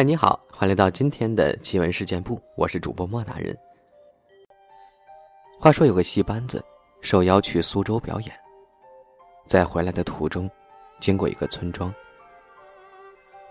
嗨，你好，欢迎来到今天的奇闻事件部，我是主播莫大人。话说有个戏班子受邀去苏州表演，在回来的途中，经过一个村庄，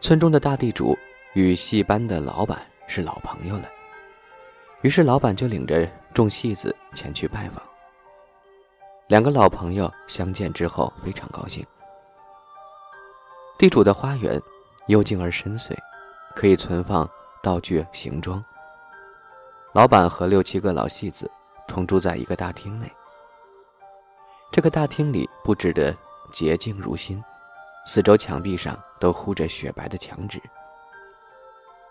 村中的大地主与戏班的老板是老朋友了，于是老板就领着众戏子前去拜访。两个老朋友相见之后非常高兴。地主的花园幽静而深邃。可以存放道具、行装。老板和六七个老戏子同住在一个大厅内。这个大厅里布置的洁净如新，四周墙壁上都糊着雪白的墙纸。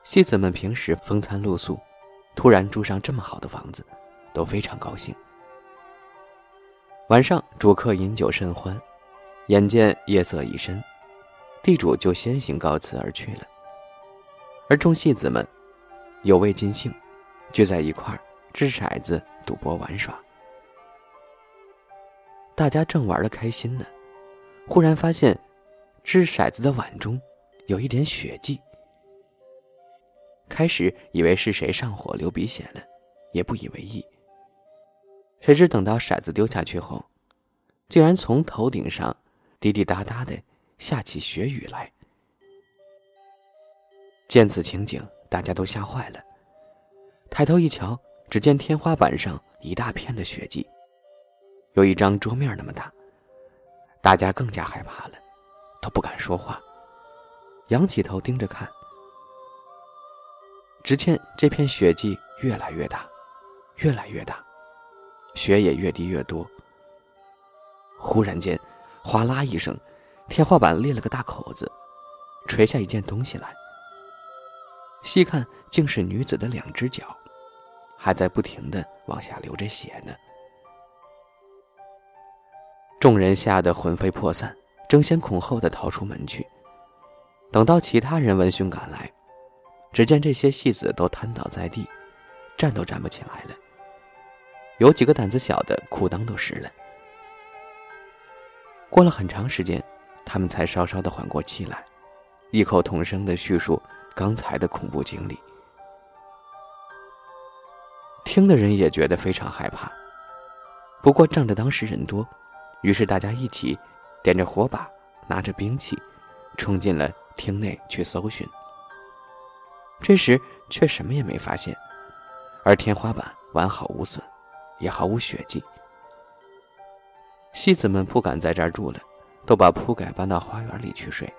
戏子们平时风餐露宿，突然住上这么好的房子，都非常高兴。晚上主客饮酒甚欢，眼见夜色已深，地主就先行告辞而去了。而众戏子们有未尽兴，聚在一块儿掷骰子、赌博玩耍。大家正玩的开心呢，忽然发现掷骰子的碗中有一点血迹。开始以为是谁上火流鼻血了，也不以为意。谁知等到骰子丢下去后，竟然从头顶上滴滴答答的下起血雨来。见此情景，大家都吓坏了。抬头一瞧，只见天花板上一大片的血迹，有一张桌面那么大。大家更加害怕了，都不敢说话，仰起头盯着看。只见这片血迹越来越大，越来越大，血也越滴越多。忽然间，哗啦一声，天花板裂了个大口子，垂下一件东西来。细看，竟是女子的两只脚，还在不停的往下流着血呢。众人吓得魂飞魄散，争先恐后的逃出门去。等到其他人闻讯赶来，只见这些戏子都瘫倒在地，站都站不起来了。有几个胆子小的，裤裆都湿了。过了很长时间，他们才稍稍的缓过气来，异口同声的叙述。刚才的恐怖经历，听的人也觉得非常害怕。不过仗着当时人多，于是大家一起点着火把，拿着兵器，冲进了厅内去搜寻。这时却什么也没发现，而天花板完好无损，也毫无血迹。戏子们不敢在这儿住了，都把铺盖搬到花园里去睡。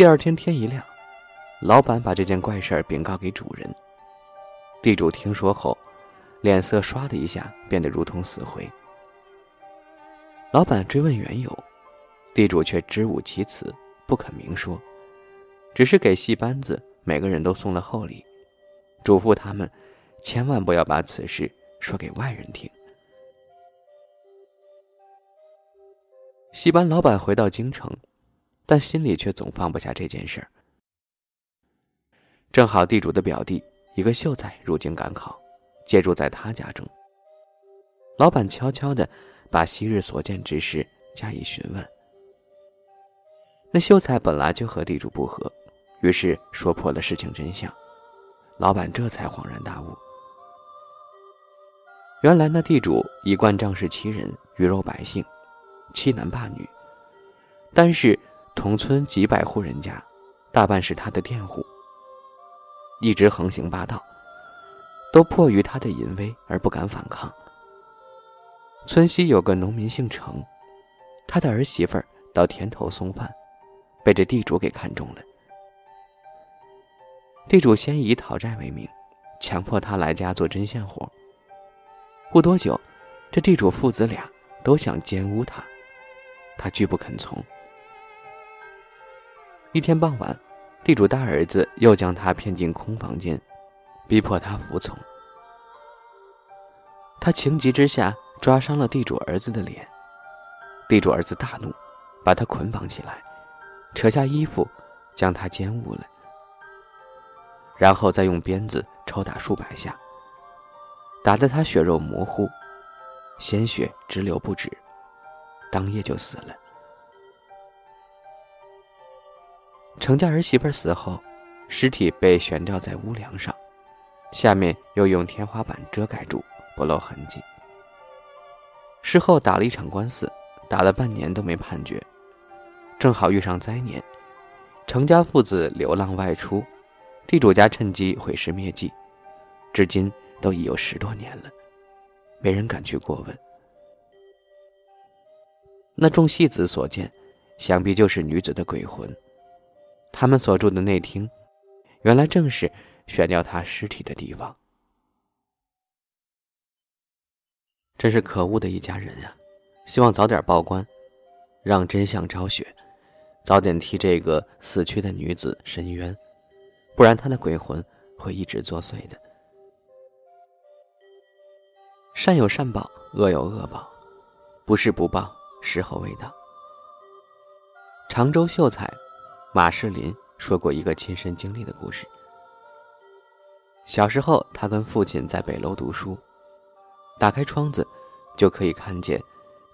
第二天天一亮，老板把这件怪事儿禀告给主人。地主听说后，脸色唰的一下变得如同死灰。老板追问缘由，地主却支吾其词，不肯明说，只是给戏班子每个人都送了厚礼，嘱咐他们千万不要把此事说给外人听。戏班老板回到京城。但心里却总放不下这件事儿。正好地主的表弟一个秀才入京赶考，借住在他家中。老板悄悄的把昔日所见之事加以询问。那秀才本来就和地主不和，于是说破了事情真相。老板这才恍然大悟。原来那地主一贯仗势欺人，鱼肉百姓，欺男霸女，但是。同村几百户人家，大半是他的佃户。一直横行霸道，都迫于他的淫威而不敢反抗。村西有个农民姓程，他的儿媳妇到田头送饭，被这地主给看中了。地主先以讨债为名，强迫他来家做针线活。不多久，这地主父子俩都想奸污他，他拒不肯从。一天傍晚，地主大儿子又将他骗进空房间，逼迫他服从。他情急之下抓伤了地主儿子的脸，地主儿子大怒，把他捆绑起来，扯下衣服，将他奸污了，然后再用鞭子抽打数百下，打得他血肉模糊，鲜血直流不止，当夜就死了。程家儿媳妇死后，尸体被悬吊在屋梁上，下面又用天花板遮盖住，不露痕迹。事后打了一场官司，打了半年都没判决，正好遇上灾年，程家父子流浪外出，地主家趁机毁尸灭迹，至今都已有十多年了，没人敢去过问。那众戏子所见，想必就是女子的鬼魂。他们所住的内厅，原来正是悬吊他尸体的地方。真是可恶的一家人呀！希望早点报官，让真相昭雪，早点替这个死去的女子伸冤，不然她的鬼魂会一直作祟的。善有善报，恶有恶报，不是不报。时候未到。常州秀才马世林说过一个亲身经历的故事。小时候，他跟父亲在北楼读书，打开窗子，就可以看见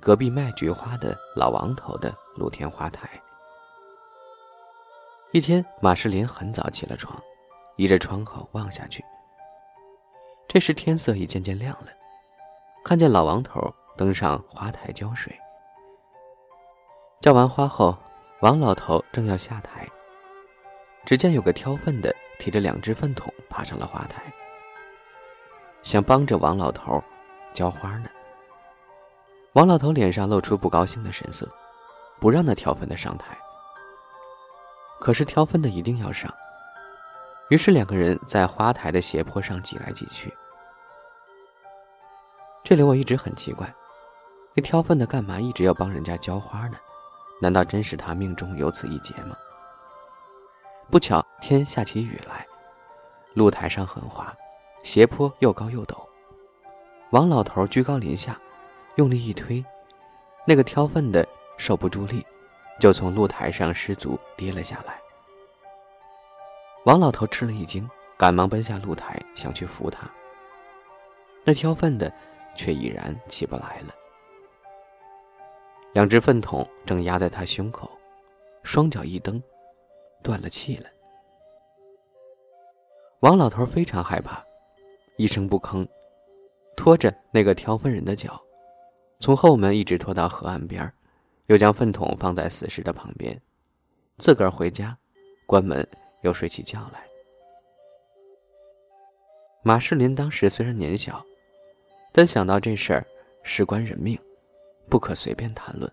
隔壁卖菊花的老王头的露天花台。一天，马世林很早起了床，倚着窗口望下去。这时天色已渐渐亮了，看见老王头登上花台浇水。浇完花后，王老头正要下台，只见有个挑粪的提着两只粪桶爬上了花台，想帮着王老头浇花呢。王老头脸上露出不高兴的神色，不让那挑粪的上台。可是挑粪的一定要上，于是两个人在花台的斜坡上挤来挤去。这里我一直很奇怪，那挑粪的干嘛一直要帮人家浇花呢？难道真是他命中有此一劫吗？不巧天下起雨来，露台上很滑，斜坡又高又陡。王老头居高临下，用力一推，那个挑粪的受不住力，就从露台上失足跌了下来。王老头吃了一惊，赶忙奔下露台想去扶他。那挑粪的却已然起不来了。两只粪桶正压在他胸口，双脚一蹬，断了气了。王老头非常害怕，一声不吭，拖着那个挑粪人的脚，从后门一直拖到河岸边，又将粪桶放在死尸的旁边，自个儿回家，关门又睡起觉来。马世林当时虽然年小，但想到这事儿事关人命。不可随便谈论，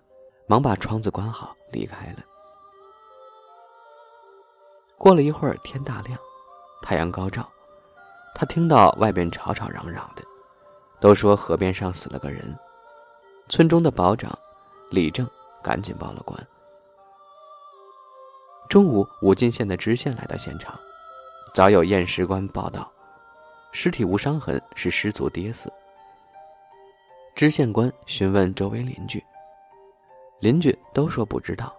忙把窗子关好，离开了。过了一会儿，天大亮，太阳高照，他听到外边吵吵嚷嚷的，都说河边上死了个人。村中的保长李正赶紧报了官。中午，武进县的知县来到现场，早有验尸官报道，尸体无伤痕，是失足跌死。知县官询问周围邻居，邻居都说不知道。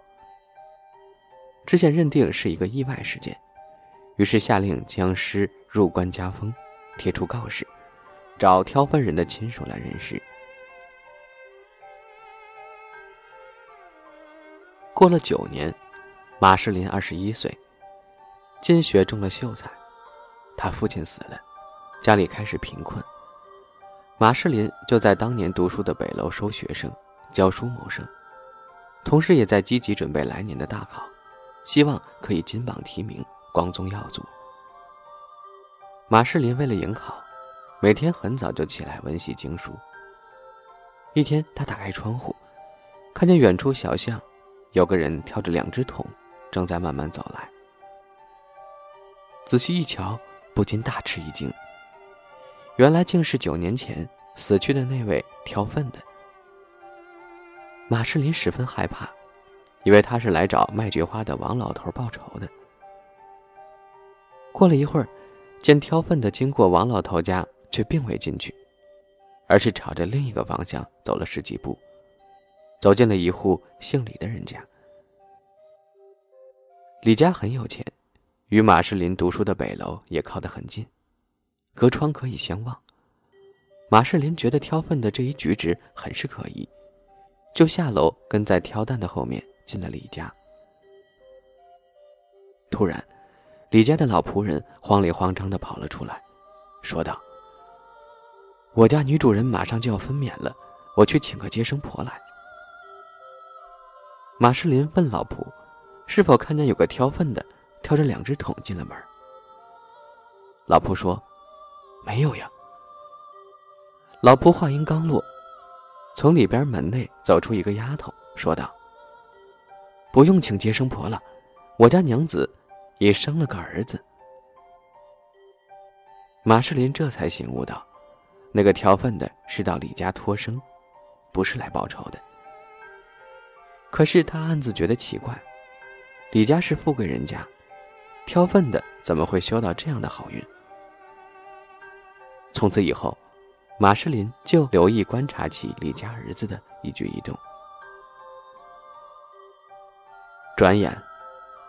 知县认定是一个意外事件，于是下令将尸入棺加封，贴出告示，找挑粪人的亲属来认尸。过了九年，马世林二十一岁，金学中了秀才，他父亲死了，家里开始贫困。马世林就在当年读书的北楼收学生，教书谋生，同时也在积极准备来年的大考，希望可以金榜题名，光宗耀祖。马世林为了迎考，每天很早就起来温习经书。一天，他打开窗户，看见远处小巷，有个人挑着两只桶，正在慢慢走来。仔细一瞧，不禁大吃一惊。原来竟是九年前死去的那位挑粪的马世林，十分害怕，以为他是来找卖菊花的王老头报仇的。过了一会儿，见挑粪的经过王老头家，却并未进去，而是朝着另一个方向走了十几步，走进了一户姓李的人家。李家很有钱，与马世林读书的北楼也靠得很近。隔窗可以相望。马世林觉得挑粪的这一举止很是可疑，就下楼跟在挑担的后面进了李家。突然，李家的老仆人慌里慌张的跑了出来，说道：“我家女主人马上就要分娩了，我去请个接生婆来。”马世林问老仆：“是否看见有个挑粪的挑着两只桶进了门？”老仆说：“没有呀。”老仆话音刚落，从里边门内走出一个丫头，说道：“不用请接生婆了，我家娘子也生了个儿子。”马世林这才醒悟到，那个挑粪的是到李家托生，不是来报仇的。可是他暗自觉得奇怪，李家是富贵人家，挑粪的怎么会修到这样的好运？从此以后，马世林就留意观察起李家儿子的一举一动。转眼，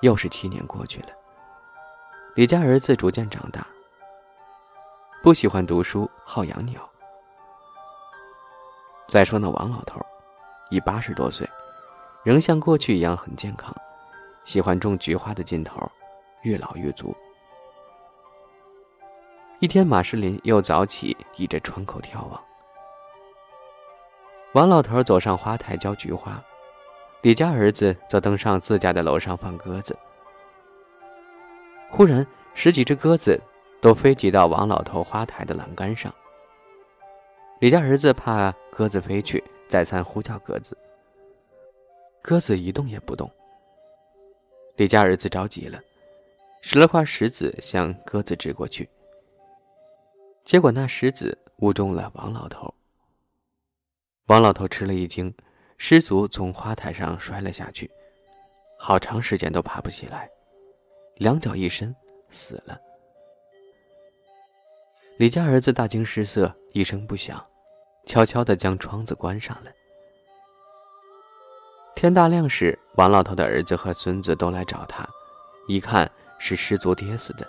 又是七年过去了。李家儿子逐渐长大，不喜欢读书，好养鸟。再说那王老头，已八十多岁。仍像过去一样很健康，喜欢种菊花的劲头，越老越足。一天，马世林又早起，倚着窗口眺望。王老头走上花台浇菊花，李家儿子则登上自家的楼上放鸽子。忽然，十几只鸽子都飞集到王老头花台的栏杆上。李家儿子怕鸽子飞去，再三呼叫鸽子。鸽子一动也不动。李家儿子着急了，拾了块石子向鸽子掷过去。结果那石子误中了王老头。王老头吃了一惊，失足从花台上摔了下去，好长时间都爬不起来，两脚一伸，死了。李家儿子大惊失色，一声不响，悄悄地将窗子关上了。天大亮时，王老头的儿子和孙子都来找他，一看是失足跌死的，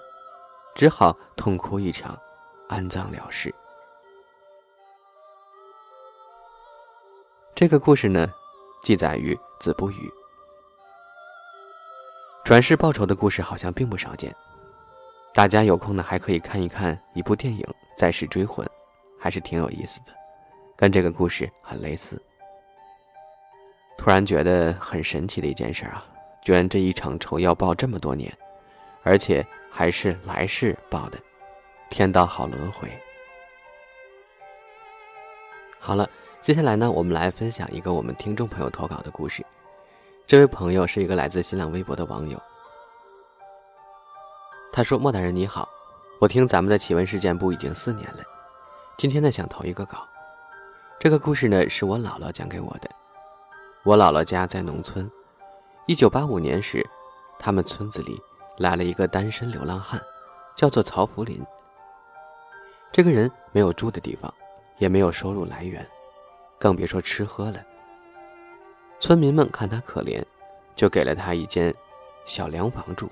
只好痛哭一场，安葬了事。这个故事呢，记载于《子不语》。转世报仇的故事好像并不少见，大家有空呢还可以看一看一部电影《再世追魂》，还是挺有意思的，跟这个故事很类似。突然觉得很神奇的一件事啊，居然这一场仇要报这么多年，而且还是来世报的，天道好轮回。好了，接下来呢，我们来分享一个我们听众朋友投稿的故事。这位朋友是一个来自新浪微博的网友，他说：“莫大人你好，我听咱们的奇闻事件部已经四年了，今天呢想投一个稿。这个故事呢是我姥姥讲给我的。”我姥姥家在农村，一九八五年时，他们村子里来了一个单身流浪汉，叫做曹福林。这个人没有住的地方，也没有收入来源，更别说吃喝了。村民们看他可怜，就给了他一间小凉房住。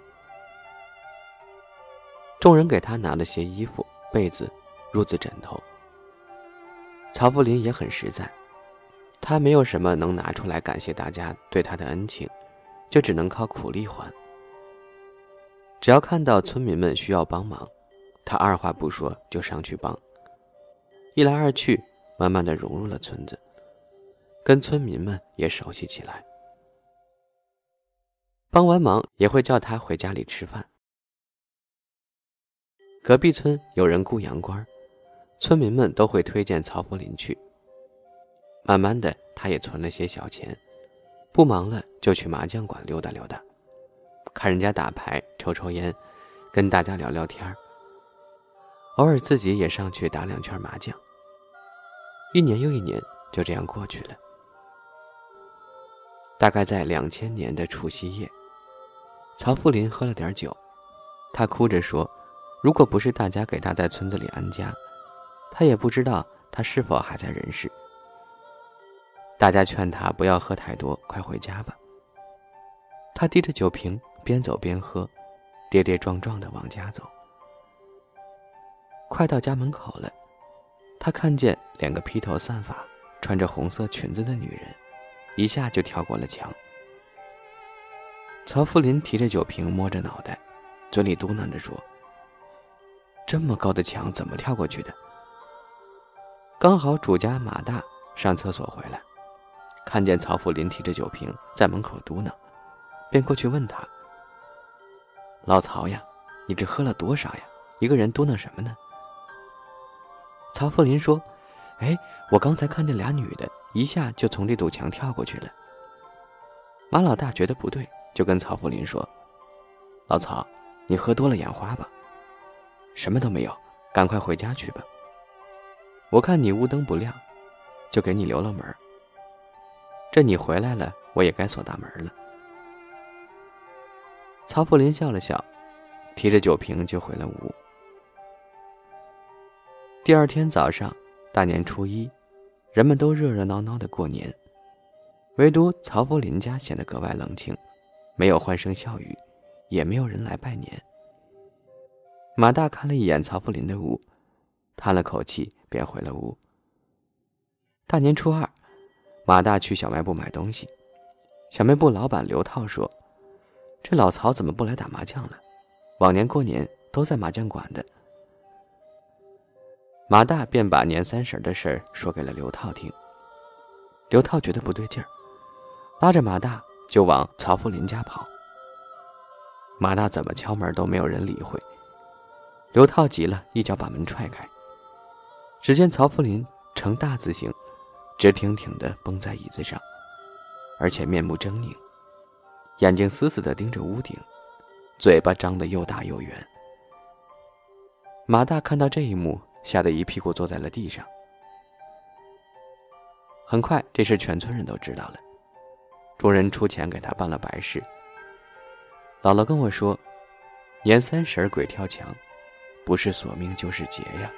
众人给他拿了些衣服、被子、褥子、枕头。曹福林也很实在。他没有什么能拿出来感谢大家对他的恩情，就只能靠苦力还。只要看到村民们需要帮忙，他二话不说就上去帮。一来二去，慢慢的融入了村子，跟村民们也熟悉起来。帮完忙也会叫他回家里吃饭。隔壁村有人雇洋官，村民们都会推荐曹福林去。慢慢的，他也存了些小钱，不忙了就去麻将馆溜达溜达，看人家打牌、抽抽烟，跟大家聊聊天偶尔自己也上去打两圈麻将。一年又一年就这样过去了。大概在两千年的除夕夜，曹富林喝了点酒，他哭着说：“如果不是大家给他在村子里安家，他也不知道他是否还在人世。”大家劝他不要喝太多，快回家吧。他提着酒瓶，边走边喝，跌跌撞撞的往家走。快到家门口了，他看见两个披头散发、穿着红色裙子的女人，一下就跳过了墙。曹福林提着酒瓶，摸着脑袋，嘴里嘟囔着说：“这么高的墙怎么跳过去的？”刚好主家马大上厕所回来，看见曹福林提着酒瓶在门口嘟囔，便过去问他：“老曹呀，你这喝了多少呀？一个人嘟囔什么呢？”曹福林说：“哎，我刚才看见俩女的，一下就从这堵墙跳过去了。”马老大觉得不对，就跟曹福林说：“老曹，你喝多了眼花吧？什么都没有，赶快回家去吧。”我看你屋灯不亮，就给你留了门这你回来了，我也该锁大门了。曹福林笑了笑，提着酒瓶就回了屋。第二天早上，大年初一，人们都热热闹闹的过年，唯独曹福林家显得格外冷清，没有欢声笑语，也没有人来拜年。马大看了一眼曹福林的屋。叹了口气，便回了屋。大年初二，马大去小卖部买东西。小卖部老板刘涛说：“这老曹怎么不来打麻将了？往年过年都在麻将馆的。”马大便把年三十的事儿说给了刘涛听。刘涛觉得不对劲儿，拉着马大就往曹福林家跑。马大怎么敲门都没有人理会。刘涛急了，一脚把门踹开。只见曹福林呈大字形，直挺挺地绷在椅子上，而且面目狰狞，眼睛死死地盯着屋顶，嘴巴张得又大又圆。马大看到这一幕，吓得一屁股坐在了地上。很快，这事全村人都知道了，众人出钱给他办了白事。姥姥跟我说：“年三十鬼跳墙，不是索命就是劫呀。”